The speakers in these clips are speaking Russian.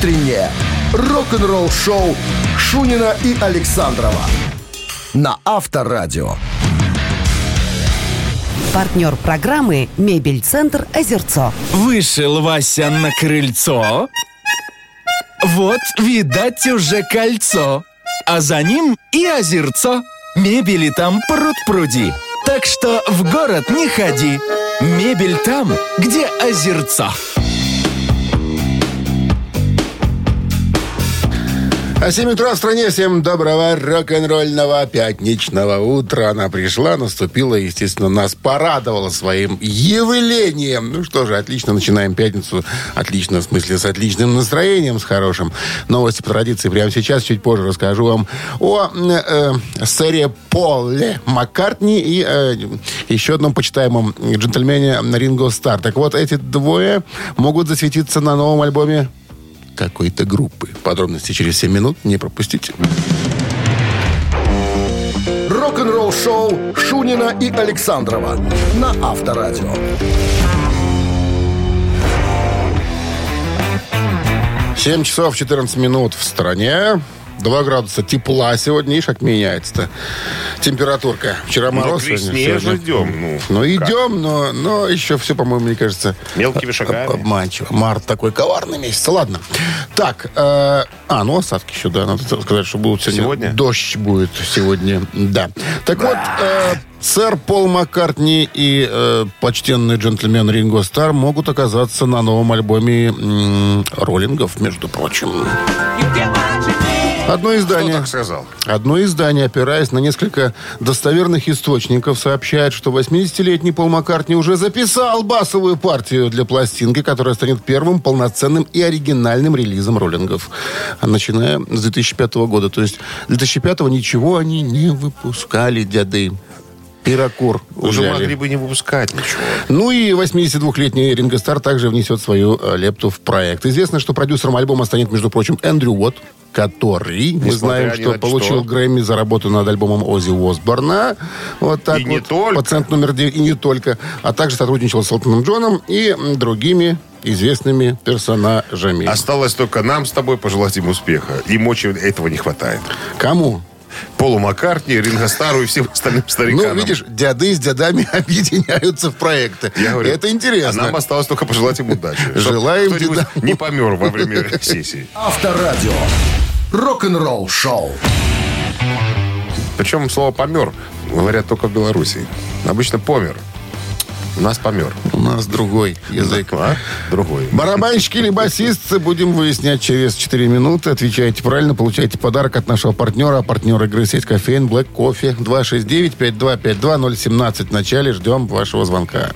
утреннее рок-н-ролл-шоу Шунина и Александрова на Авторадио. Партнер программы «Мебель-центр Озерцо». Вышел Вася на крыльцо. Вот, видать, уже кольцо. А за ним и озерцо. Мебели там пруд-пруди. Так что в город не ходи. Мебель там, где озерцо. 7 утра в стране. Всем доброго рок-н-ролльного пятничного утра. Она пришла, наступила, естественно, нас порадовала своим явлением. Ну что же, отлично начинаем пятницу. Отлично, в смысле, с отличным настроением, с хорошим. Новости по традиции прямо сейчас. Чуть позже расскажу вам о э, сэре Поле Маккартни и э, еще одном почитаемом джентльмене Ринго Стар. Так вот, эти двое могут засветиться на новом альбоме какой-то группы. Подробности через 7 минут. Не пропустите. Рок-н-ролл шоу Шунина и Александрова на Авторадио. 7 часов 14 минут в стране. 2 градуса тепла сегодня, видишь, как меняется-то температурка. Вчера Ну, мороз, к сегодня, сегодня- идем. Ну, Ну, идем, но, но еще все, по-моему, мне кажется... Мелкими шагами. Обманчиво. Март такой коварный месяц. Ладно. Так, э, а, ну осадки еще, да. Надо сказать, что будут сегодня. Сегодня? Дождь будет сегодня, да. Так вот, э, сэр Пол Маккартни и э, почтенный джентльмен Ринго Стар могут оказаться на новом альбоме м, роллингов, между прочим. Одно Кто издание... так сказал? Одно издание, опираясь на несколько достоверных источников, сообщает, что 80-летний Пол Маккартни уже записал басовую партию для пластинки, которая станет первым полноценным и оригинальным релизом роллингов, начиная с 2005 года. То есть 2005 ничего они не выпускали, дяды. Пирокур Уже взяли. могли бы не выпускать ничего. Ну и 82-летний Ринго Стар также внесет свою э, лепту в проект. Известно, что продюсером альбома станет, между прочим, Эндрю Уотт, который, мы Несмотря знаем, ни что получил что. Грэмми за работу над альбомом Оззи Осборна. Вот так И вот. не только. Пациент номер 9. И не только. А также сотрудничал с Элтоном Джоном и другими известными персонажами. Осталось только нам с тобой пожелать им успеха. Им очень этого не хватает. Кому? Полу Маккартни, Ринго Стару и всем остальным стариканам. Ну, видишь, дяды с дядами объединяются в проекты. Я говорю, Это интересно. А нам осталось только пожелать им удачи. Желаем дедам. не помер во время сессии. Авторадио. Рок-н-ролл шоу. Причем слово «помер» говорят только в Беларуси. Обычно «помер». У нас «помер». У нас другой язык. А? Другой. Барабанщики или басисты, будем выяснять через 4 минуты. Отвечаете правильно, получаете подарок от нашего партнера. А партнер игры сеть кофеин Black Coffee 269-5252-017. В начале ждем вашего звонка.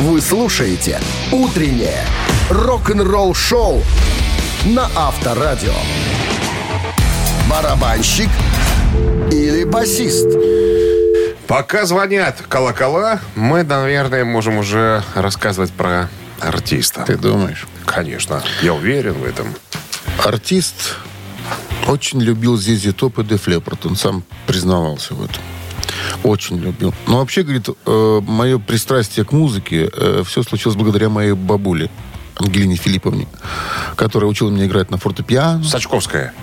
Вы слушаете «Утреннее рок-н-ролл шоу» на Авторадио. Барабанщик или басист? Пока звонят колокола, мы, наверное, можем уже рассказывать про артиста. Ты думаешь? Конечно. Я уверен в этом. Артист очень любил Зизи Топ и Деф Леппорт. Он сам признавался в этом. Очень любил. Но вообще, говорит, э, мое пристрастие к музыке, все случилось благодаря моей бабуле, Ангелине Филипповне, которая учила меня играть на фортепиано. Сачковская.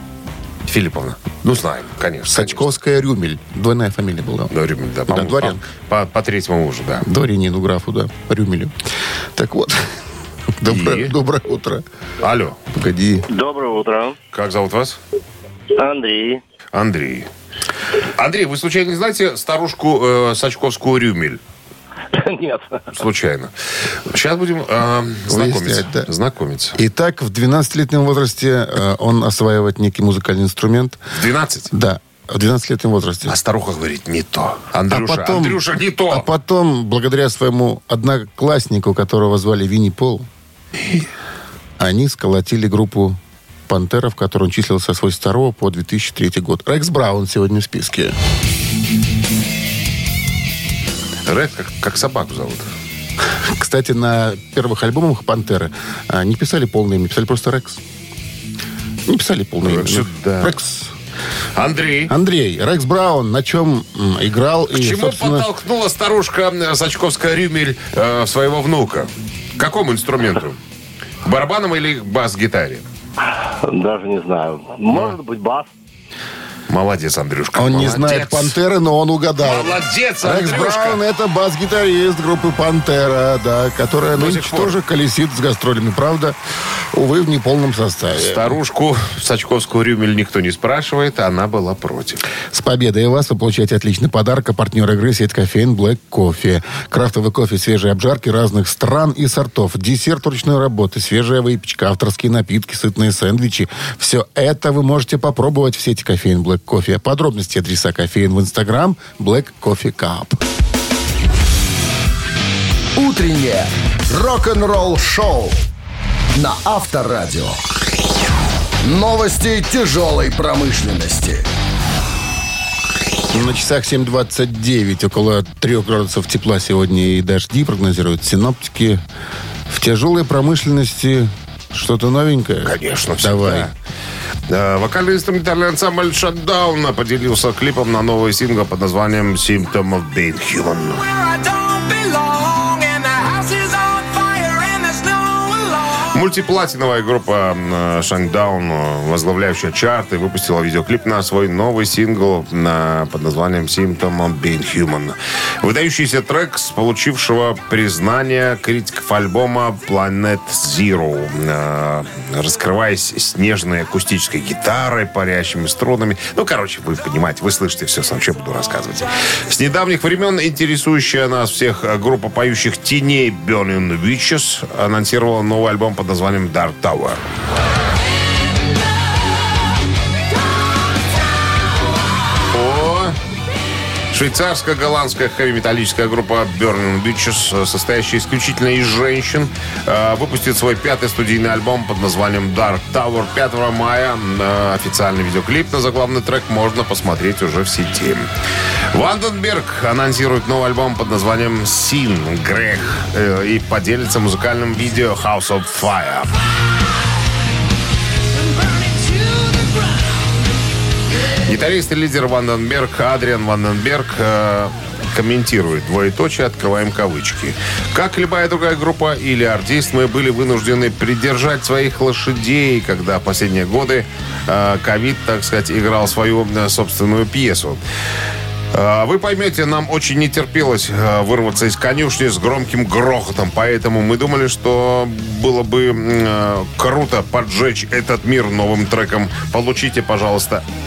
Филипповна. Ну, знаем, конечно. Сачковская Рюмель. Двойная фамилия была. конечно. Да, Рюмель, да. Да, По, дворянка. по, по третьему мужу, да. Дворянину графу, да. Рюмелю. Так вот. Доброе, И? доброе утро. Алло, Погоди. Доброе утро. как зовут вас? Андрей. Андрей. Андрей, вы случайно не знаете старушку э, Сачковскую Рюмель? Нет. Случайно. Сейчас будем э, знакомиться. Да. Знакомиться. Итак, в 12-летнем возрасте э, он осваивает некий музыкальный инструмент. 12. Да, в 12-летнем возрасте. А старуха говорит, не то. Андрюша, а потом, Андрюша, не то. А потом, благодаря своему однокласснику, которого звали Винни Пол, они сколотили группу «Пантера», в которой он числился с 82 по 2003 год. Рекс Браун сегодня в списке. Рек, как, как собаку зовут. Кстати, на первых альбомах «Пантеры» а, не писали полное имя, писали просто «Рекс». Не писали полное имя. Рекс, ну, да. Рекс. Андрей, Андрей, Рекс Браун на чем играл? к чему подтолкнула старушка Сачковская Рюмель э, своего внука? К какому инструменту? Барабаном или бас-гитаре? Даже не знаю. Может быть, бас. Молодец, Андрюшка. Он не молодец. знает «Пантеры», но он угадал. Молодец, Рекс Андрюшка. Браун – это бас-гитарист группы «Пантера», да, которая До нынче сих пор. тоже колесит с гастролями. Правда, увы, в неполном составе. Старушку Сачковскую Рюмель никто не спрашивает, она была против. С победой вас вы получаете отличный подарок. А партнер игры сеть кофеин Black Coffee. Крафтовый кофе, свежие обжарки разных стран и сортов. Десерт ручной работы, свежая выпечка, авторские напитки, сытные сэндвичи. Все это вы можете попробовать в сети кофеин Black Coffee. Подробности адреса кофеин в Инстаграм Black Coffee Cup. Утреннее рок-н-ролл-шоу на Авторадио. Новости тяжелой промышленности. На часах 7.29, около 3 градусов тепла сегодня и дожди прогнозируют синоптики. В тяжелой промышленности что-то новенькое? Конечно, всегда. Давай. Да, Вокально-инструментальный ансамбль Shutdown поделился клипом на новый сингл под названием Symptom of Being Human. Мультиплатиновая группа э, Shutdown, э, возглавляющая чарты, выпустила видеоклип на свой новый сингл под названием Symptom of Being Human. Выдающийся трек с получившего признание критиков альбома Planet Zero. Э, Раскрываясь снежной акустической гитарой, парящими струнами. Ну, короче, вы понимаете, вы слышите все, сам что буду рассказывать. С недавних времен интересующая нас всех группа поющих теней Burning Witches анонсировала новый альбом под названием Dark Tower. Швейцарско-голландская хэви-металлическая группа Burning Witches, э, состоящая исключительно из женщин, э, выпустит свой пятый студийный альбом под названием Dark Tower 5 мая. Э, Официальный видеоклип на заглавный трек можно посмотреть уже в сети. Ванденберг анонсирует новый альбом под названием «Син. Грех» и поделится музыкальным видео «House of Fire». Гитарист и лидер Ванденберг Адриан Ванденберг э, комментирует двоеточие, открываем кавычки. Как любая другая группа или артист, мы были вынуждены придержать своих лошадей, когда последние годы э, ковид, так сказать, играл свою э, собственную пьесу. Э, Вы поймете, нам очень не терпелось э, вырваться из конюшни с громким грохотом, поэтому мы думали, что было бы э, круто поджечь этот мир новым треком. Получите, пожалуйста,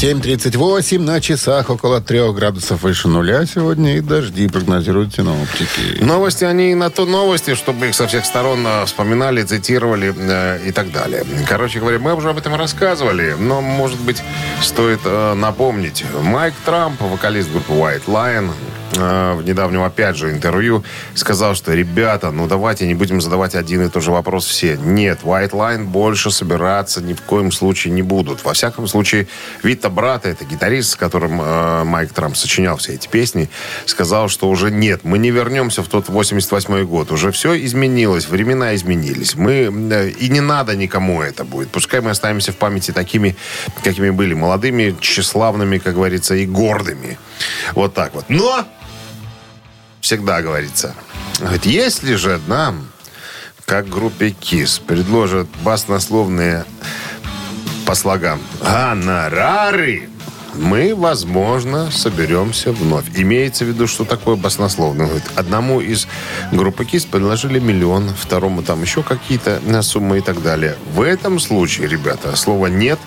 7.38 на часах, около 3 градусов выше нуля сегодня и дожди прогнозируют синоптики. Новости, они на то новости, чтобы их со всех сторон э, вспоминали, цитировали э, и так далее. Короче говоря, мы уже об этом рассказывали, но, может быть, стоит э, напомнить. Майк Трамп, вокалист группы White Lion, в недавнем, опять же, интервью сказал, что, ребята, ну давайте не будем задавать один и тот же вопрос все. Нет, White Line больше собираться ни в коем случае не будут. Во всяком случае, Вита Брата, это гитарист, с которым э, Майк Трамп сочинял все эти песни, сказал, что уже нет, мы не вернемся в тот 88 год. Уже все изменилось, времена изменились. Мы, э, и не надо никому это будет. Пускай мы останемся в памяти такими, какими были. Молодыми, тщеславными, как говорится, и гордыми. Вот так вот. Но всегда говорится. Говорит, если же нам, как группе КИС, предложат баснословные по слогам гонорары, мы, возможно, соберемся вновь. Имеется в виду, что такое баснословно. Говорит, одному из группы КИС предложили миллион, второму там еще какие-то суммы и так далее. В этом случае, ребята, слова «нет»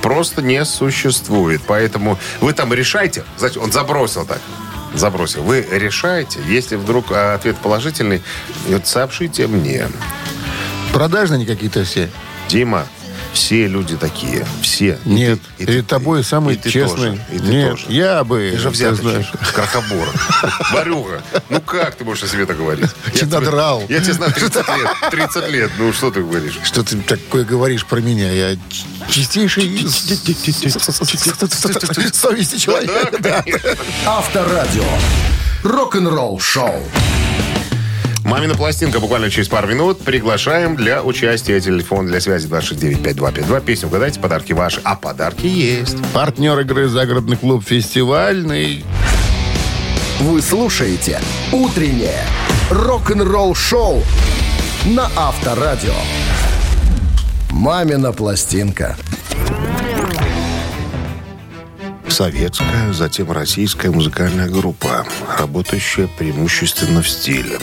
просто не существует. Поэтому вы там решайте. Значит, он забросил так. Забросил. Вы решаете. Если вдруг а, ответ положительный, вот сообщите мне. Продажные они какие-то все. Дима, все люди такие. Все. И Нет, ты- и перед ты- тобой самый и ты честный. тоже, И ты Нет, тоже. я бы... Ты же ты взяточник, крохобор, ворюга. Ну как ты можешь о себе так говорить? Я Тебя тебе- драл. Я тебе знаю 30 лет. 30 лет. Ну что ты говоришь? Что ты такое говоришь про меня? Я чистейший совести человек. Да, конечно. Авторадио. Мамина пластинка буквально через пару минут. Приглашаем для участия. Телефон для связи 269-5252. Песню угадайте, подарки ваши. А подарки есть. Партнер игры «Загородный клуб фестивальный». Вы слушаете «Утреннее рок-н-ролл-шоу» на Авторадио. «Мамина пластинка». Советская, затем российская музыкальная группа, работающая преимущественно в стиле.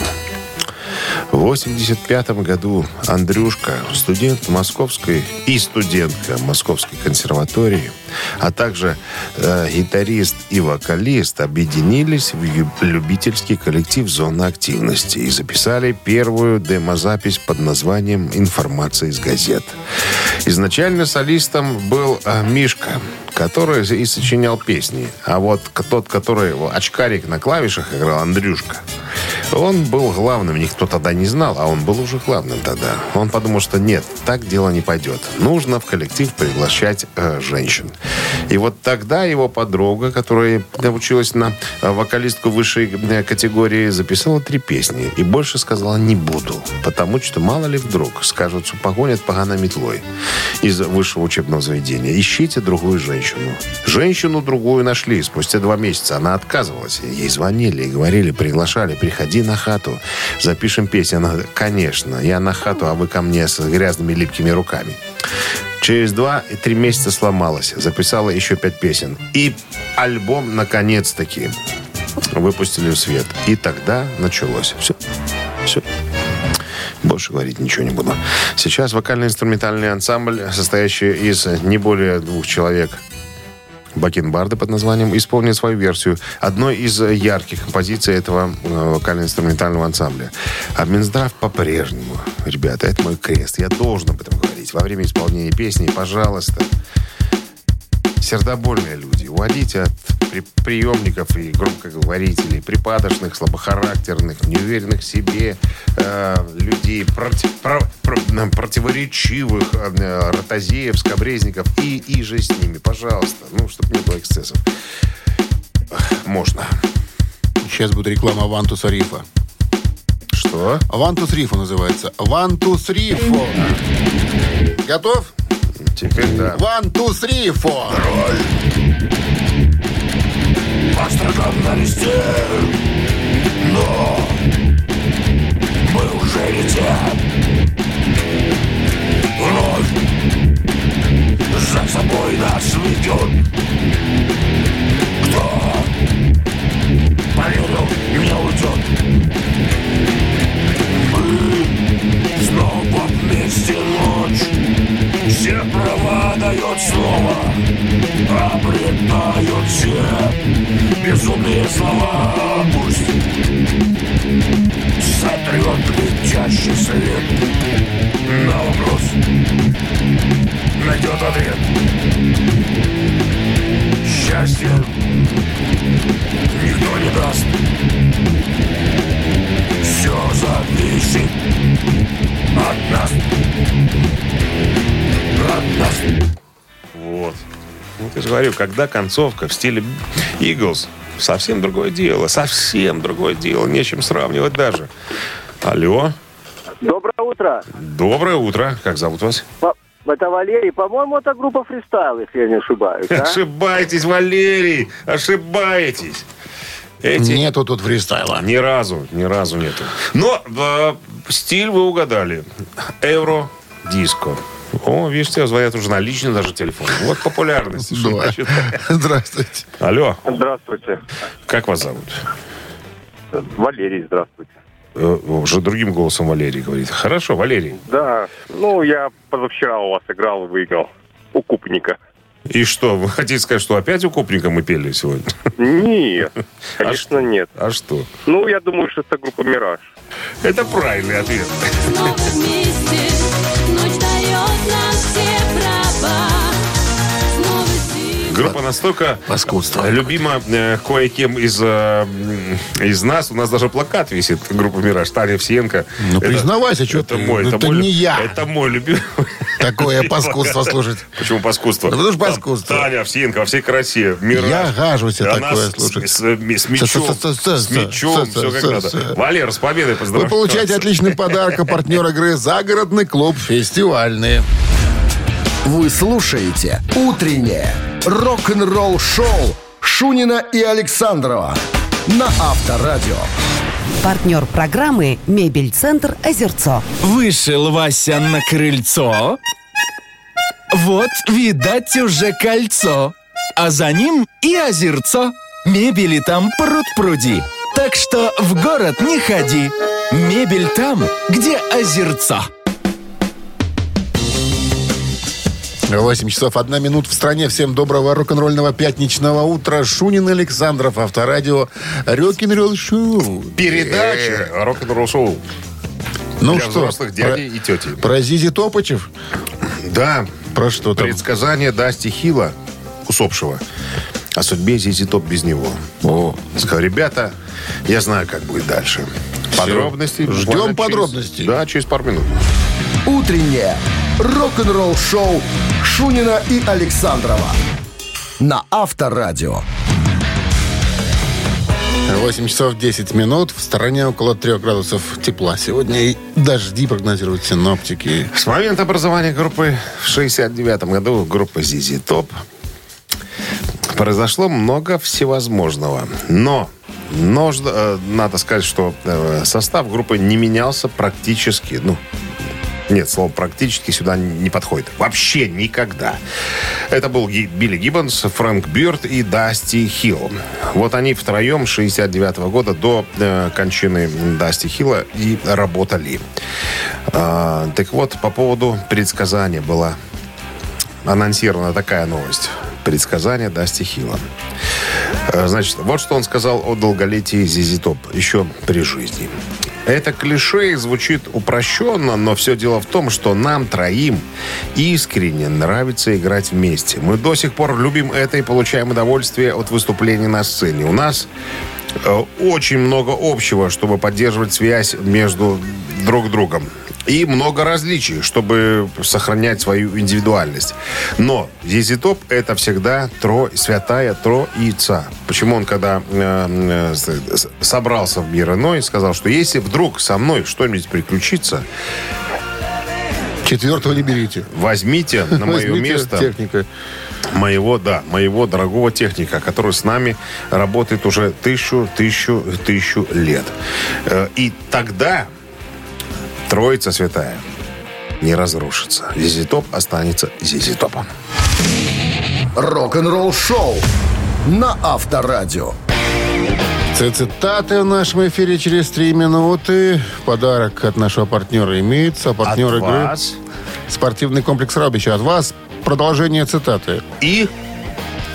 В 85 году Андрюшка, студент Московской и студентка Московской консерватории, а также э, гитарист и вокалист объединились в любительский коллектив «Зона активности» и записали первую демозапись под названием «Информация из газет». Изначально солистом был э, Мишка, который и сочинял песни. А вот тот, который очкарик на клавишах играл, Андрюшка, он был главным. Никто тогда не знал, а он был уже главным тогда. Он подумал, что нет, так дело не пойдет. Нужно в коллектив приглашать э, женщин. И вот тогда его подруга, которая училась на э, вокалистку высшей э, категории, записала три песни. И больше сказала не буду. Потому что мало ли вдруг скажут, что погонят поганой метлой из высшего учебного заведения. Ищите другую женщину. Женщину другую нашли. Спустя два месяца она отказывалась. Ей звонили и говорили, приглашали, приходи на хату, запишем песню. Она, конечно, я на хату, а вы ко мне с грязными липкими руками. Через два и три месяца сломалась. Записала еще пять песен. И альбом, наконец-таки, выпустили в свет. И тогда началось. Все. Все. Больше говорить ничего не буду. Сейчас вокально-инструментальный ансамбль, состоящий из не более двух человек, Бакенбарды под названием, исполнит свою версию одной из ярких композиций этого э, вокально-инструментального ансамбля. А Минздрав по-прежнему, ребята, это мой крест. Я должен об этом говорить. Во время исполнения песни, пожалуйста, сердобольные люди, уводите от при- приемников и громкоговорителей, припадочных, слабохарактерных, неуверенных в себе э, людей, проти- про- про- э, противоречивых, э, ротозеев, скобрезников и, и же с ними, пожалуйста. Ну, чтобы не было эксцессов. Можно. Сейчас будет реклама Вантуса Рифа. Что? Вантус Рифа называется. Вантус Рифо. Готов? Теперь да. Вантус Рифо. Астраган на листе Но Мы уже летим когда концовка в стиле Eagles, совсем другое дело. Совсем другое дело. Нечем сравнивать даже. Алло. Доброе утро. Доброе утро. Как зовут вас? Это Валерий. По-моему, это группа фристайл, если я не ошибаюсь. а? Ошибаетесь, Валерий. Ошибаетесь. Эти... Нету тут фристайла. Ни разу, ни разу нету. Но э, стиль вы угадали. Евро, диско. О, видишь, тебе звонят уже на личный даже телефон. Вот популярность. что Да. значит. Здравствуйте. Алло, Здравствуйте. как вас зовут? Валерий, здравствуйте. Э, Уже другим голосом Валерий говорит. Хорошо, Валерий. Да, ну я позавчера у вас играл и выиграл. У Купника. И что, вы хотите сказать, что опять у Купника мы пели сегодня? Нет, конечно нет. А что? Ну, я думаю, что это группа «Мираж». Это правильный ответ. Снова вместе, nascer. Группа настолько Паскудство. любима э, кое-кем из, э, из нас. У нас даже плакат висит группа «Мираж». Таня Овсиенко. Ну, Это- признавайся, что это ты. мой, Это мой не я. Это мой любимый. Такое паскудство слушать. Почему паскудство? Ну, потому что паскудство. Таня Овсиенко во всей красе. Мираж. Я гажусь Она такое слушать. С, с- с мячом, С- с- все как надо. Валер, с победой Вы поздравляю. получаете отличный подарок, а партнер игры «Загородный клуб фестивальный». Вы слушаете «Утреннее рок-н-ролл-шоу» Шунина и Александрова на Авторадио. Партнер программы «Мебель-центр Озерцо». Вышел Вася на крыльцо. Вот, видать, уже кольцо. А за ним и озерцо. Мебели там пруд-пруди. Так что в город не ходи. Мебель там, где озерцо. 8 часов 1 минут в стране. Всем доброго рок-н-ролльного пятничного утра. Шунин Александров, Авторадио, Рок-н-ролл шоу. Передача рок-н-ролл шоу Ну для что, взрослых дядей и тети. про Зизи Топычев? Да, Про что там? предсказание Дасти Хила, усопшего, о судьбе Зизи Топ без него. О, Сказал, ребята, я знаю, как будет дальше. Подробности. Ждем буквально через- подробностей. Да, через пару минут. «Утреннее рок-н-ролл-шоу» Шунина и Александрова на Авторадио. 8 часов 10 минут. В стороне около 3 градусов тепла. Сегодня и дожди прогнозируют синоптики. С момента образования группы в 69 году, группа ZZ Top, произошло много всевозможного. Но нужно, э, надо сказать, что э, состав группы не менялся практически, ну, нет, слово практически сюда не подходит. Вообще никогда. Это был Билли Гиббонс, Фрэнк Бёрд и Дасти Хилл. Вот они втроем с 69 года до э, кончины Дасти Хилла и работали. А, так вот, по поводу предсказания была анонсирована такая новость. Предсказание Дасти Хилла. Э, Значит, вот что он сказал о долголетии Зизи Топ еще при жизни. Это клише звучит упрощенно, но все дело в том, что нам троим искренне нравится играть вместе. Мы до сих пор любим это и получаем удовольствие от выступлений на сцене. У нас э, очень много общего, чтобы поддерживать связь между друг другом. И много различий, чтобы сохранять свою индивидуальность. Но Зизи Топ это всегда тро, святая троица. Почему он, когда э, э, собрался в мир иной, сказал, что если вдруг со мной что-нибудь приключится, Четвертого не берите. возьмите на мое Возьмите место техника. моего, да, моего дорогого техника, который с нами работает уже тысячу, тысячу, тысячу лет. Э, И тогда Троица Святая не разрушится. Зизитоп останется Зизитопом. Рок-н-ролл-шоу на Авторадио. Цитаты в нашем эфире через три минуты. Подарок от нашего партнера имеется. Партнер От игры вас спортивный комплекс Раубича. От вас продолжение цитаты. и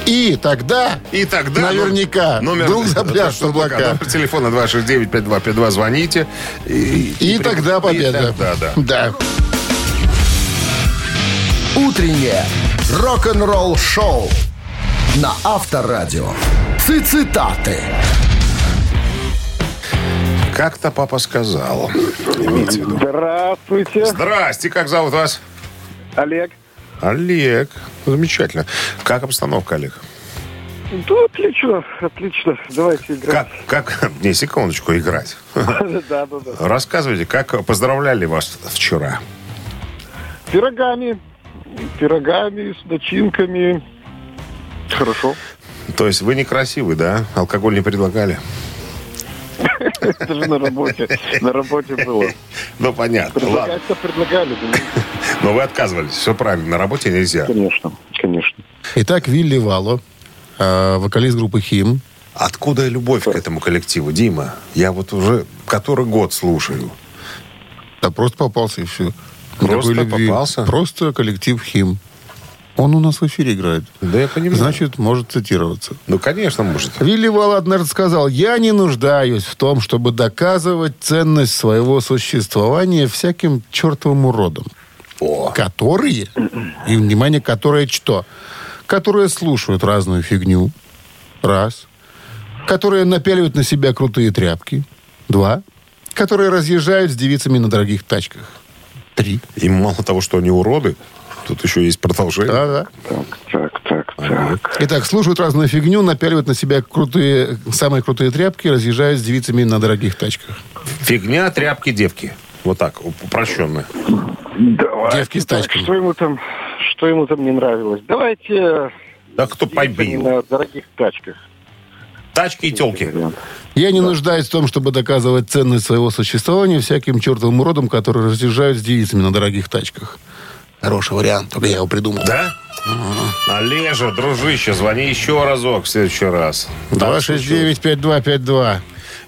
И тогда И тогда... Наверняка. Номер, Вдруг запляшут облака. Номер телефона 269-5252. Звоните. И, и, при- тогда победа. И тогда, да. Да. Утреннее рок-н-ролл-шоу на Авторадио. Цитаты. Как-то папа сказал. Имейте в виду. Здравствуйте, Здрасте, как зовут вас? Олег. Олег. Замечательно. Как обстановка, Олег? Ну, отлично, отлично. Давайте играть. Как, как, не, секундочку, играть. Да, да, да. Рассказывайте, как поздравляли вас вчера? Пирогами. Пирогами с начинками. Хорошо. То есть вы некрасивый, да? Алкоголь не предлагали? Это же на работе. На работе было. Ну, понятно. Предлагали. да, Но вы отказывались. Все правильно. На работе нельзя. Конечно, конечно. Итак, Вилли Вало, э, вокалист группы «Хим». Откуда любовь к этому коллективу, Дима? Я вот уже который год слушаю. Да просто попался и все. Просто попался? Просто коллектив «Хим». Он у нас в эфире играет. Да я понимаю. Значит, может цитироваться. Ну, конечно, может. Вилли Вал однажды сказал, я не нуждаюсь в том, чтобы доказывать ценность своего существования всяким чертовым уродом. О. Которые, и, внимание, которые что? которые слушают разную фигню. Раз. Которые напяливают на себя крутые тряпки. Два. Которые разъезжают с девицами на дорогих тачках. Три. И мало того, что они уроды, тут еще есть продолжение. Да-да. Так, так, так. Итак, слушают разную фигню, напяливают на себя крутые, самые крутые тряпки, разъезжают с девицами на дорогих тачках. Фигня, тряпки, девки. Вот так, упрощенно. Давайте Девки с так, тачками. Что ему там, что ему там не нравилось? Давайте Да кто побил? на дорогих тачках. Тачки и телки. Я не нуждаюсь в том, чтобы доказывать ценность своего существования всяким чертовым уродам, которые разъезжают с девицами на дорогих тачках. Хороший вариант, только я его придумал. Да? Олежа, дружище, звони еще разок в следующий раз. Так, что 269-5252.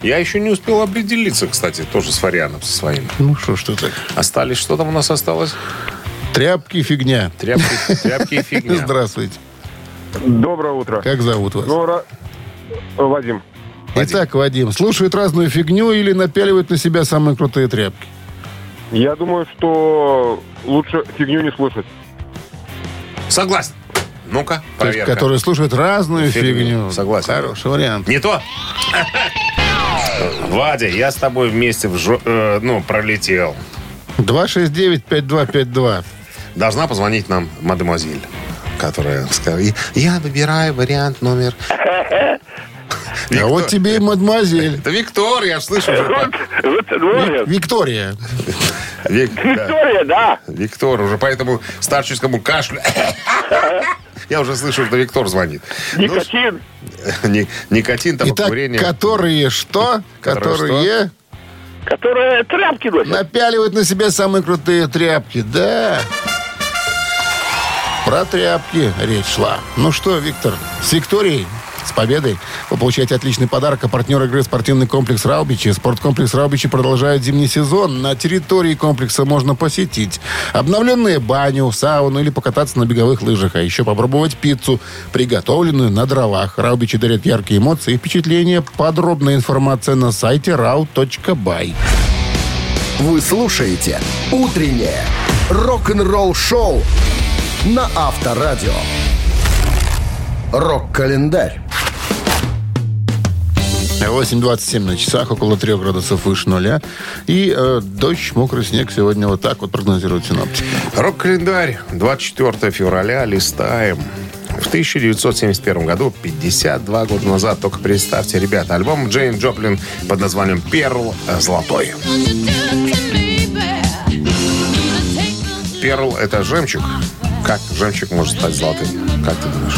Я еще не успел определиться, кстати, тоже с Фарианом со своим. Ну что ж ты так. Остались, что там у нас осталось? Тряпки фигня. Тряпки, тряпки и фигня. Здравствуйте. Доброе утро. Как зовут вас? Ну, Ра- Вадим. Итак, Вадим, слушают разную фигню или напяливают на себя самые крутые тряпки? Я думаю, что лучше фигню не слушать. Согласен. Ну-ка, То есть, проверка. которые слушают разную Фигню. фигню. Согласен. Хороший вариант. Не то? Вадя, я с тобой вместе в жо- э, ну, пролетел. 269-5252. Должна позвонить нам мадемуазель, которая сказала, я выбираю вариант номер... А вот тебе и мадемуазель. Это Виктор, я слышу уже. по- Ви- Виктория. Вик-. Виктория, да. Виктор уже по этому старческому кашлю. Я уже слышу, что Виктор звонит. Никотин. Ну, ни- никотин, там Итак, курение. которые что? Которые Которые Которые тряпки носят. напяливают на себя самые крутые тряпки. Да. Про тряпки речь шла. Ну что, Виктор, с Викторией, с победой. Вы получаете отличный подарок. А партнер игры спортивный комплекс «Раубичи». Спорткомплекс «Раубичи» продолжает зимний сезон. На территории комплекса можно посетить обновленные баню, сауну или покататься на беговых лыжах. А еще попробовать пиццу, приготовленную на дровах. «Раубичи» дарят яркие эмоции и впечатления. Подробная информация на сайте rau.by. Вы слушаете «Утреннее рок-н-ролл-шоу» на Авторадио. Рок-календарь. 8.27 на часах, около 3 градусов выше нуля. И э, дождь, мокрый снег сегодня вот так вот прогнозируют синоптики. Рок-календарь. 24 февраля. Листаем. В 1971 году, 52 года назад, только представьте, ребята, альбом Джейн Джоплин под названием «Перл Золотой». Перл – это жемчуг. Как жемчуг может стать золотым? Как ты думаешь?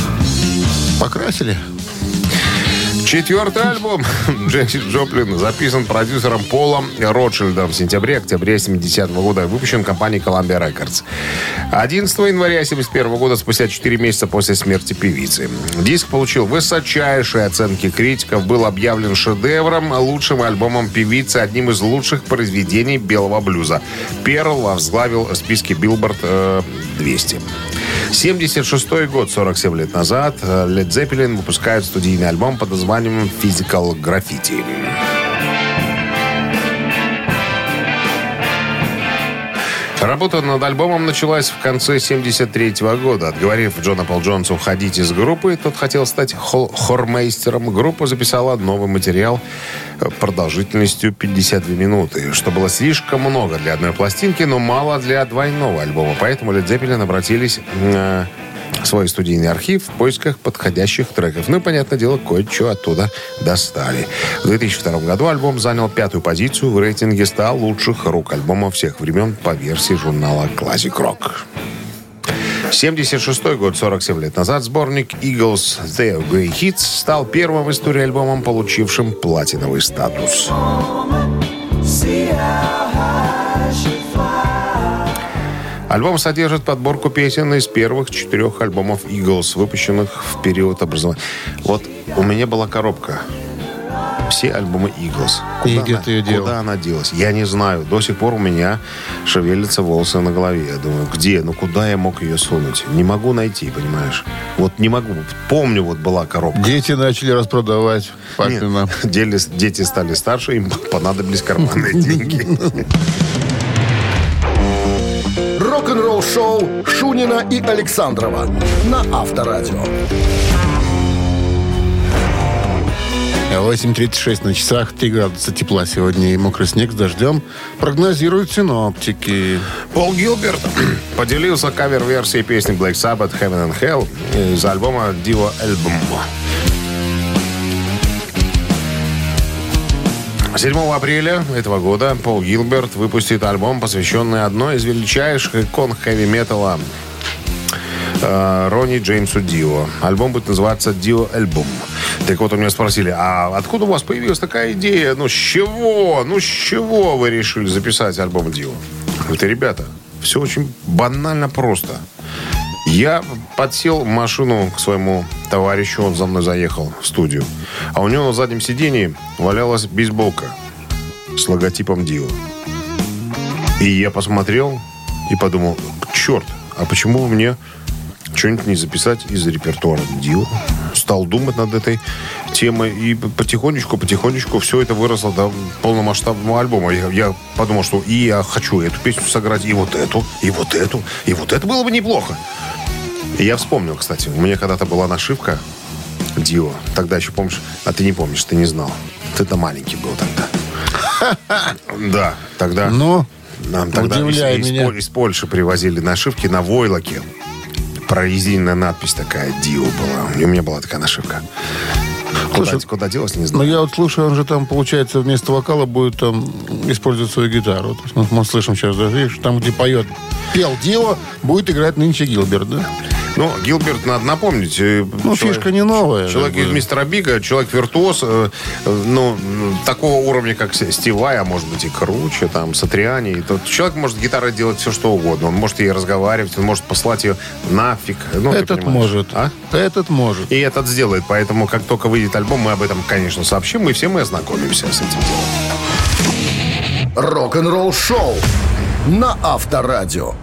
Покрасили? Четвертый альбом Джеймс Джоплин записан продюсером Полом Ротшильдом в сентябре-октябре 70 года. Выпущен компанией Columbia Records. 11 января 71 года, спустя 4 месяца после смерти певицы. Диск получил высочайшие оценки критиков, был объявлен шедевром, лучшим альбомом певицы, одним из лучших произведений белого блюза. Перл возглавил списки Billboard э, 200. 76 год, 47 лет назад, э, Led Zeppelin выпускает студийный альбом под названием Physical Graffiti. Работа над альбомом началась в конце 73 года. Отговорив Джона Пол Джонса уходить из группы, тот хотел стать хормейстером. Группа записала новый материал э, продолжительностью 52 минуты, что было слишком много для одной пластинки, но мало для двойного альбома. Поэтому Led Zeppelin обратились в свой студийный архив в поисках подходящих треков. Ну и, понятное дело, кое-что оттуда достали. В 2002 году альбом занял пятую позицию в рейтинге 100 лучших рок-альбомов всех времен по версии журнала Classic Rock. 76 год, 47 лет назад, сборник Eagles The Grey Hits стал первым в истории альбомом, получившим платиновый статус. Альбом содержит подборку песен из первых четырех альбомов Eagles, выпущенных в период образования. Вот у меня была коробка. Все альбомы Eagles. И Куда где она- ты ее делал? Куда она делась? Я не знаю. До сих пор у меня шевелятся волосы на голове. Я думаю, где? Ну куда я мог ее сунуть? Не могу найти, понимаешь? Вот не могу. Помню, вот была коробка. Дети начали распродавать. Нет, Папина. дети стали старше, им понадобились карманные деньги. Рок-н-ролл-шоу Шунина и Александрова на Авторадио. 8.36 на часах, 3 градуса тепла сегодня и мокрый снег с дождем. Прогнозируют синоптики. Пол Гилберт поделился кавер-версией песни Black Sabbath Heaven and Hell из альбома Divo Album. 7 апреля этого года Пол Гилберт выпустит альбом, посвященный одной из величайших икон хэви-металла э, Ронни Джеймсу Дио. Альбом будет называться Дио Альбом. Так вот, у меня спросили, а откуда у вас появилась такая идея? Ну, с чего? Ну, с чего вы решили записать альбом Дио? Это, ребята, все очень банально просто. Я подсел машину к своему товарищу, он за мной заехал в студию. А у него на заднем сидении валялась бейсболка с логотипом Дио. И я посмотрел и подумал, черт, а почему бы мне что-нибудь не записать из репертуара Дио? Стал думать над этой темой и потихонечку, потихонечку все это выросло до полномасштабного альбома. Я, я подумал, что и я хочу эту песню сыграть, и вот эту, и вот эту, и вот это было бы неплохо. И я вспомнил, кстати, у меня когда-то была нашивка Дио. Тогда еще помнишь, а ты не помнишь, ты не знал. Ты-то маленький был тогда. Да, тогда... Ну, Нам тогда из, Польши привозили нашивки на войлоке. Прорезиненная надпись такая «Дио» была. У меня была такая нашивка. Куда, Слушай, куда делась, не Ну, знаю. я вот слушаю, он же там, получается, вместо вокала будет там использовать свою гитару. То есть, ну, мы слышим сейчас, да, видишь, там, где поет пел Дио, будет играть нынче Гилберт, да? Ну, Гилберт, надо напомнить. э, Ну, человек- фишка не новая. Человек из мистера Бига, человек-виртуоз, э, э, ну, такого уровня, как С- Стив Vai, а может быть и круче, там, Сатриани. И тот человек может гитарой делать все, что угодно. Он может ей разговаривать, он может послать ее нафиг. Ну, Этот может. А? Этот может. И этот сделает. Поэтому, как только выйдет альбом, мы об этом, конечно, сообщим, и все мы ознакомимся с этим делом. Рок-н-ролл-шоу на Авторадио.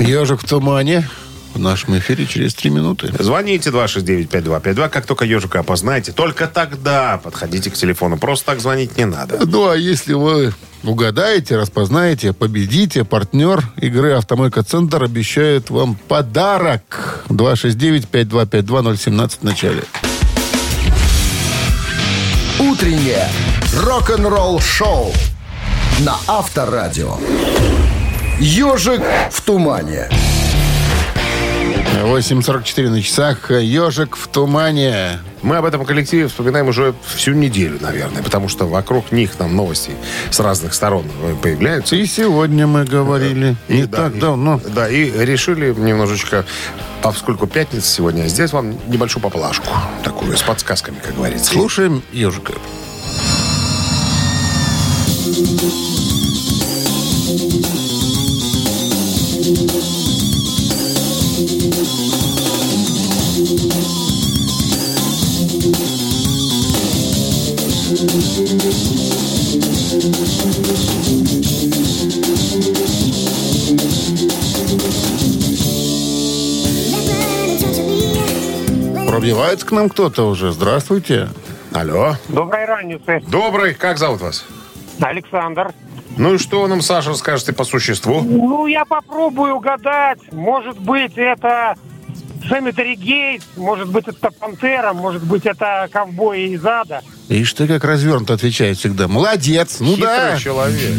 Ежик в тумане. В нашем эфире через три минуты. Звоните 269-5252, как только ежика опознаете. Только тогда подходите к телефону. Просто так звонить не надо. Ну, а если вы угадаете, распознаете, победите, партнер игры «Автомойка Центр» обещает вам подарок. 269-5252-017 в начале. Утреннее рок-н-ролл-шоу на Авторадио. Ежик в тумане. 8.44 на часах. Ежик в тумане. Мы об этом коллективе вспоминаем уже всю неделю, наверное, потому что вокруг них там новости с разных сторон появляются. И сегодня мы говорили. И не да, так и- давно. Да, и решили немножечко, поскольку пятница сегодня, сделать вам небольшую поплашку. Такую, с подсказками, как говорится. Слушаем ежика. Пробивается к нам кто-то уже. Здравствуйте. Алло. Доброй раницы. Добрый. Как зовут вас? Александр. Ну и что нам, Саша, скажете по существу? Ну, я попробую угадать. Может быть, это Cemetery Gate, может быть, это Пантера, может быть, это Ковбой из ада. Ишь ты как развернуто отвечает всегда. Молодец. Ну Хитрый да. человек.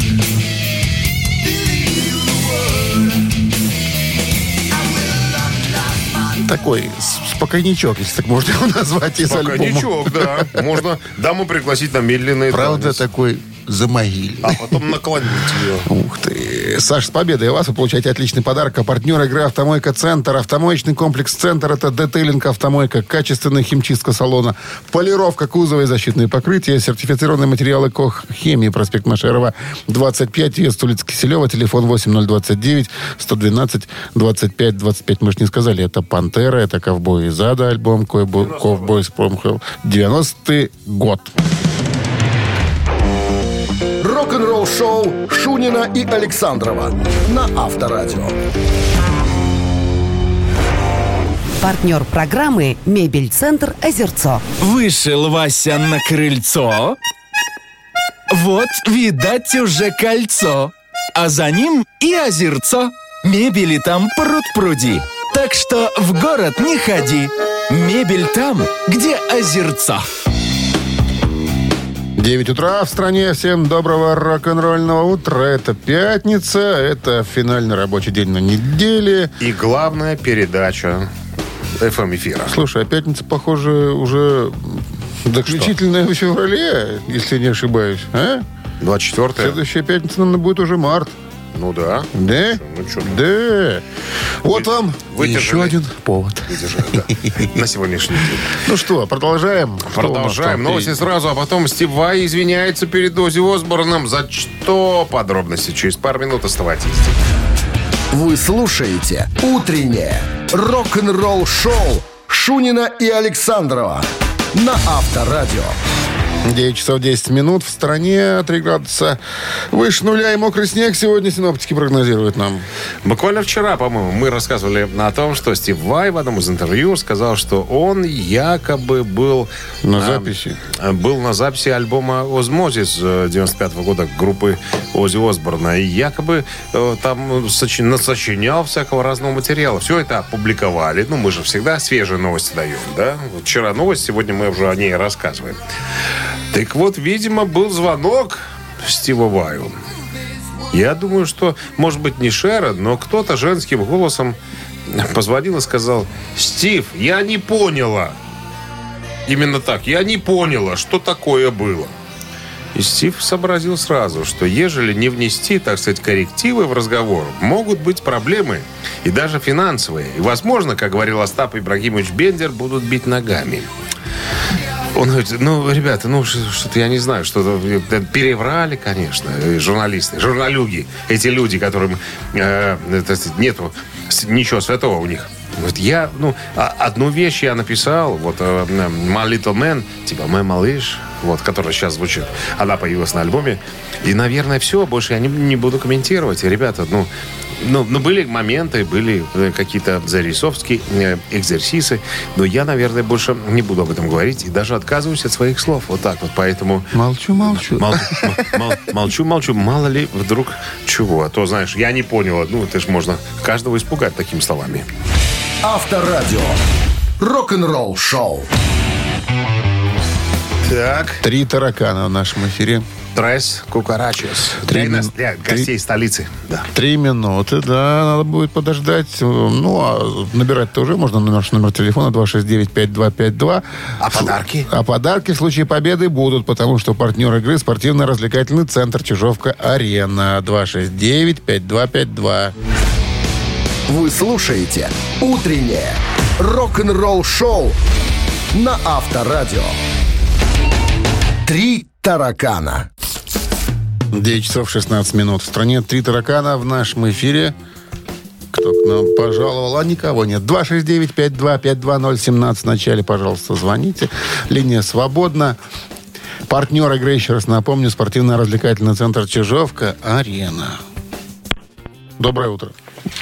Такой спокойничок, если так можно его назвать из альбома. ничего, да. Можно даму пригласить на медленный Правда, танец, такой замогильный. а потом наклонить ее. Ух ты. Саш, с победой вас. Вы получаете отличный подарок. А партнер игры «Автомойка Центр». Автомоечный комплекс «Центр» — это детейлинг «Автомойка», качественная химчистка салона, полировка кузова и защитные покрытия, сертифицированные материалы КОХ «Хемии», проспект Машерова, 25, въезд улица Киселева, телефон 8029 112 25 25. Мы же не сказали, это «Пантера», это «Ковбой из ада» альбом, «Ковбой- «Ковбой из Промхелл», 90-й год. Рок-н-ролл-шоу Шунина и Александрова на Авторадио. Партнер программы «Мебель-центр Озерцо». Вышел Вася на крыльцо. Вот, видать, уже кольцо. А за ним и озерцо. Мебели там пруд-пруди. Так что в город не ходи. Мебель там, где озерцо. 9 утра в стране. Всем доброго рок-н-ролльного утра. Это пятница. Это финальный рабочий день на неделе. И главная передача FM эфира. Слушай, а пятница, похоже, уже заключительная в феврале, если не ошибаюсь. А? 24 Следующая пятница, наверное, будет уже март. Ну да. Да? Ну что, Да. Вот вам выдержали. еще один повод. выдержали, да. На сегодняшний день. Ну что, продолжаем? Продолжаем. Новости сразу, а потом Стив Вай извиняется перед Ози Осборном. За что? Подробности через пару минут оставайтесь. Вы слушаете «Утреннее рок-н-ролл-шоу» Шунина и Александрова на Авторадио. 9 часов 10 минут. В стране 3 градуса выше нуля и мокрый снег сегодня синоптики прогнозируют нам. Буквально вчера, по-моему, мы рассказывали о том, что Стив Вай в одном из интервью сказал, что он якобы был... На а, записи. Был на записи альбома «Озмозис» э, 95 года группы Ози Осборна. И якобы э, там сочи- насочинял всякого разного материала. Все это опубликовали. Ну, мы же всегда свежие новости даем, да? Вот вчера новость, сегодня мы уже о ней рассказываем. Так вот, видимо, был звонок Стива Ваю. Я думаю, что, может быть, не Шерон, но кто-то женским голосом позвонил и сказал, Стив, я не поняла. Именно так, я не поняла, что такое было. И Стив сообразил сразу, что ежели не внести, так сказать, коррективы в разговор, могут быть проблемы, и даже финансовые. И, возможно, как говорил Остап Ибрагимович Бендер, будут бить ногами. Он говорит, ну, ребята, ну, что-то я не знаю, что-то э, переврали, конечно, э, журналисты, журналюги, эти люди, которым э, это, нету ничего святого у них. Вот я, ну, а- одну вещь я написал, вот э, My Little Man, типа мой малыш, вот, которая сейчас звучит, она появилась на альбоме. И, наверное, все, больше я не, не буду комментировать. Ребята, ну, ну, ну, были моменты, были э, какие-то зарисовки, э, экзерсисы, но я, наверное, больше не буду об этом говорить и даже отказываюсь от своих слов. Вот так вот, поэтому... Молчу, молчу. Мол- мол- молчу, молчу, мало ли вдруг чего. А то, знаешь, я не понял. Ну, это ж можно каждого испугать такими словами. Авторадио. Рок-н-ролл-шоу. Так. Три таракана в нашем эфире. Трес Кукарачес. Три Для, нас- мин- для три- гостей столицы. Да. Три минуты, да, надо будет подождать. Ну, а набирать-то уже можно на наш номер телефона 269-5252. А подарки? А подарки в случае победы будут, потому что партнер игры спортивно-развлекательный центр Чижовка-Арена. 269-5252. Вы слушаете «Утреннее рок-н-ролл-шоу» на Авторадио. Три таракана. 9 часов 16 минут. В стране три таракана в нашем эфире. Кто к нам пожаловал? А никого нет. 269-5252-017 в начале, пожалуйста, звоните. Линия свободна. Партнер игры, еще раз напомню, спортивно-развлекательный центр «Чижовка-Арена». Доброе утро.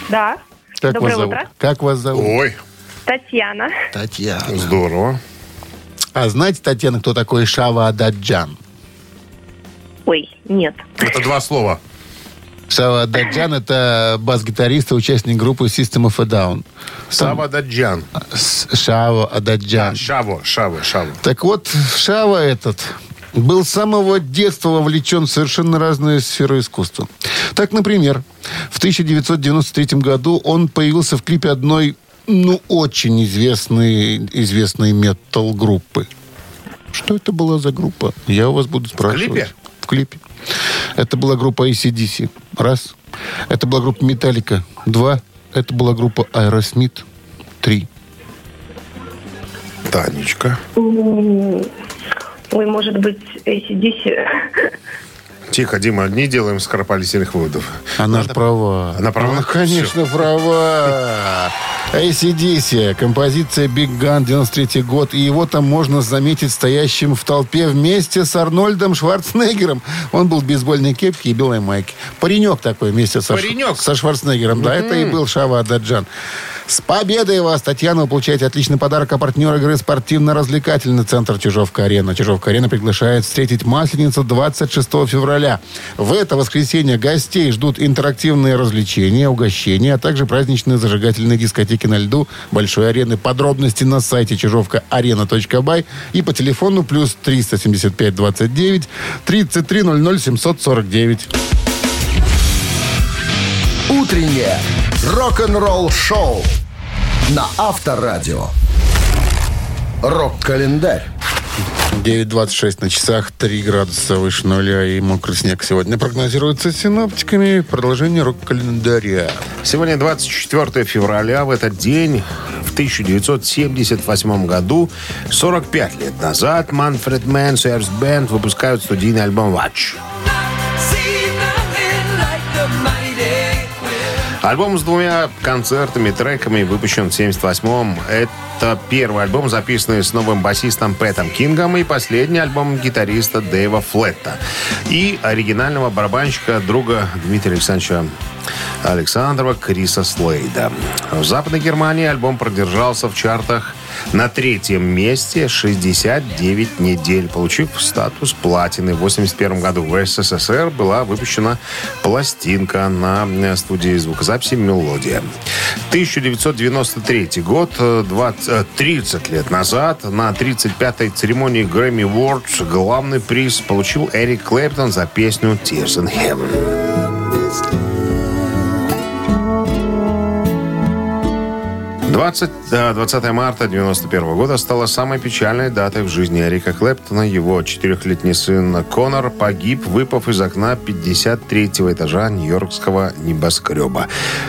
Да. Как Доброе вас зовут? утро. Как вас зовут? Ой, Татьяна. Татьяна. здорово. А знаете, Татьяна, кто такой Шава Ададжан? Ой, нет. Это два слова. Шава Ададжан – это бас-гитарист и участник группы System of a Down. Сава Даджан. Шава Ададжан. Шаво, Шаво, Шаво. Так вот, Шава этот был с самого детства вовлечен в совершенно разные сферы искусства. Так, например, в 1993 году он появился в клипе одной, ну, очень известной, известной метал-группы. Что это была за группа? Я у вас буду спрашивать. клипе? В клипе. Это была группа ACDC. Раз. Это была группа Металлика. Два. Это была группа Aerosmith. Три. Танечка. Ой, может быть, ACDC. Тихо, Дима, не делаем скоропалительных выводов. Она же права. Она права? Она, конечно, права. ACDC, композиция Big Gun, 93 год. И его там можно заметить стоящим в толпе вместе с Арнольдом Шварценеггером. Он был в бейсбольной кепке и белой майке. Паренек такой вместе со, Паренек? со Шварценеггером. Да, это и был Шава Ададжан. С победой вас, Татьяна, вы получаете отличный подарок от партнера игры спортивно-развлекательный центр Чижовка-Арена. Чижовка-Арена приглашает встретить Масленицу 26 февраля. В это воскресенье гостей ждут интерактивные развлечения, угощения, а также праздничные зажигательные дискотеки на льду Большой арены. Подробности на сайте чижовка-арена.бай и по телефону плюс 375 29 33 00 749. Утреннее рок-н-ролл-шоу на Авторадио. Рок-календарь. 9.26 на часах, 3 градуса выше нуля и мокрый снег сегодня прогнозируется синоптиками. Продолжение рок-календаря. Сегодня 24 февраля. В этот день, в 1978 году, 45 лет назад, Manfred Mann's Earth Band выпускают студийный альбом «Watch». Альбом с двумя концертами, треками выпущен в 78-м. Это первый альбом, записанный с новым басистом Пэтом Кингом, и последний альбом гитариста Дэйва Флетта. И оригинального барабанщика, друга Дмитрия Александровича Александрова Криса Слейда. В Западной Германии альбом продержался в чартах на третьем месте 69 недель, получив статус платины. В 81 году в СССР была выпущена пластинка на студии звукозаписи «Мелодия». 1993 год, э, 20, э, 30 лет назад, на 35-й церемонии Grammy Awards главный приз получил Эрик Клэптон за песню «Tears in Heaven». 20, да, 20 марта 91 года стала самой печальной датой в жизни Эрика Клэптона. Его четырехлетний сын Конор погиб, выпав из окна 53-го этажа нью-йоркского небоскреба.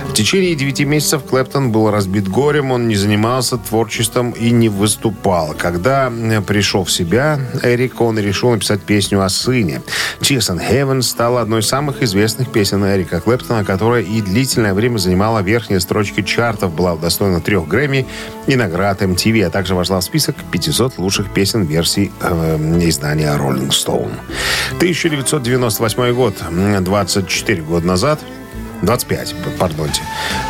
В течение 9 месяцев Клэптон был разбит горем, он не занимался творчеством и не выступал. Когда э, пришел в себя, Эрик, он решил написать песню о сыне. «Tears in Heaven» стала одной из самых известных песен Эрика Клэптона, которая и длительное время занимала верхние строчки чартов, была удостоена трех Грэмми и наград MTV, а также вошла в список 500 лучших песен версий э, издания Rolling Stone. 1998 год, 24 года назад, 25, пардонте.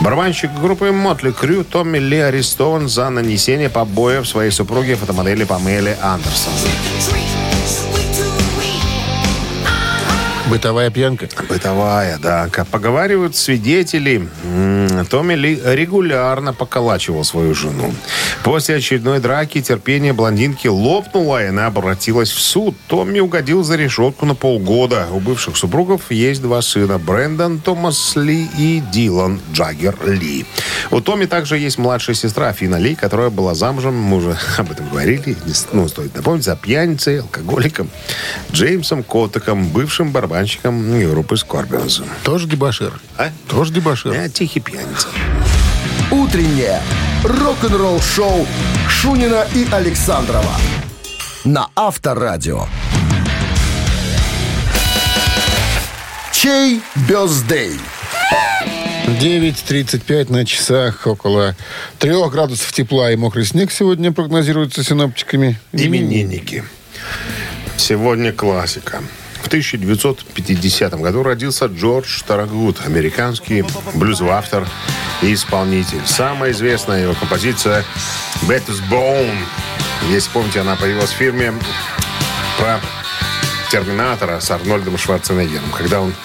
Барабанщик группы Мотли Крю Томми Ли арестован за нанесение побоев своей супруге фотомодели Памеле Андерсон. Бытовая пьянка. Бытовая, да. Как поговаривают свидетели, Томми Ли регулярно поколачивал свою жену. После очередной драки терпение блондинки лопнуло, и она обратилась в суд. Томми угодил за решетку на полгода. У бывших супругов есть два сына. Брэндон Томас Ли и Дилан Джаггер Ли. У Томми также есть младшая сестра Афина Ли, которая была замужем, мы уже об этом говорили, ну, стоит напомнить, за пьяницей, алкоголиком Джеймсом Котаком, бывшим барабанщиком группы Скорпионс. Тоже дебашир. А? Тоже дебашир. Я тихий пьяница. Утреннее рок-н-ролл-шоу Шунина и Александрова на Авторадио. Чей бездей? 9.35 на часах, около 3 градусов тепла и мокрый снег сегодня прогнозируется синоптиками. Именинники. Сегодня классика. В 1950 году родился Джордж Тарагут, американский блюзовый автор и исполнитель. Самая известная его композиция «Betty's Bone». Если помните, она появилась в фильме про Терминатора с Арнольдом Шварценеггером, когда он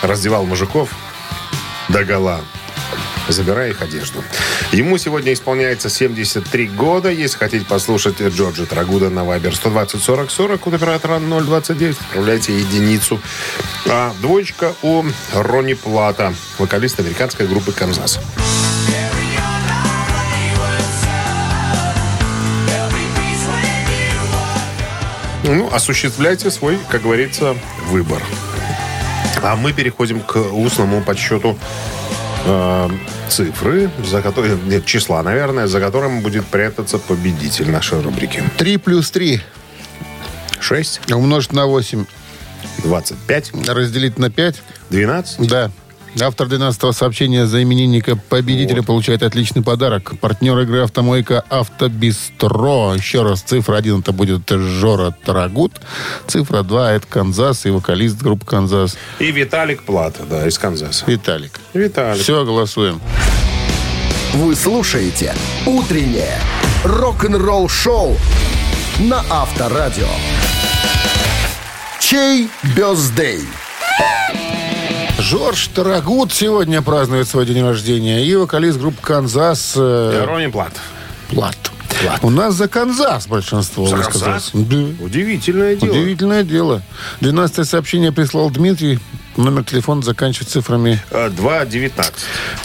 раздевал мужиков до гола, забирая их одежду. Ему сегодня исполняется 73 года. Если хотите послушать Джорджа Трагуда на Вайбер 120 40 40 от оператора 029, отправляйте единицу. А двоечка у Ронни Плата, вокалист американской группы «Канзас». Ну, осуществляйте свой, как говорится, выбор. А мы переходим к устному подсчету э, цифры, за которые, нет, числа, наверное, за которым будет прятаться победитель нашей рубрики. 3 плюс 3 6, умножить на 8, 25, разделить на 5. 12. Да. Автор 12-го сообщения за именинника победителя получает отличный подарок. Партнер игры «Автомойка Автобистро». Еще раз, цифра 1 это будет Жора Торогуд. Цифра 2 это Канзас и вокалист группы Канзас И Виталик Плата, да, из Канзаса. Виталик. Виталик. Все, голосуем. Вы слушаете «Утреннее рок-н-ролл-шоу» на Авторадио. Чей birthday? Жорж Торогуд сегодня празднует свой день рождения. И вокалист группы «Канзас» э, Ронни Платт. Платт. У нас за Канзас большинство За. Канзас? Да. Удивительное дело. Удивительное дело. 12 сообщение прислал Дмитрий. Номер телефона заканчивается цифрами. Э, 2.19.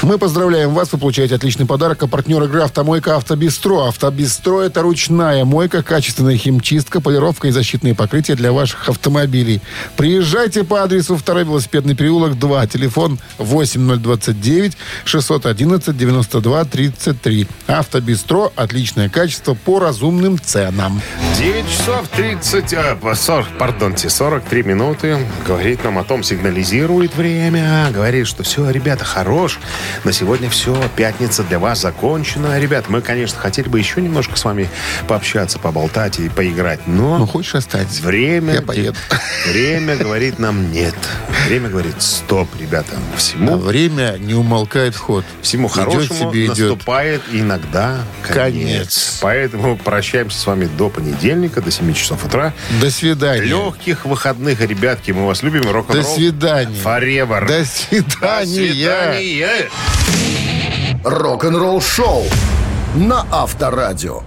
Мы поздравляем вас. Вы получаете отличный подарок. А партнер игры «Автомойка Автобестро». «Автобестро» — это ручная мойка, качественная химчистка, полировка и защитные покрытия для ваших автомобилей. Приезжайте по адресу 2 велосипедный переулок 2. Телефон 8029 611 92 33. «Автобестро» — отличное качество по разумным ценам. 9 часов 30, а, по 40, пардонте, 43 минуты. Говорит нам о том, сигнализирует время. Говорит, что все, ребята, хорош. На сегодня все, пятница для вас закончена. Ребят, мы, конечно, хотели бы еще немножко с вами пообщаться, поболтать и поиграть. Но Ну, хочешь остаться? время... Я поеду. Время говорит нам нет. Время говорит стоп, ребята. А Всему, время не умолкает ход. всему Идет хорошему себе, идет. наступает иногда конец. Конец. Поэтому прощаемся с вами до понедельника, до 7 часов утра. До свидания. Легких выходных, ребятки. Мы вас любим. Рок-н-ролл. До свидания. Forever. До До свидания. свидания. Рок-н-ролл-шоу на Авторадио.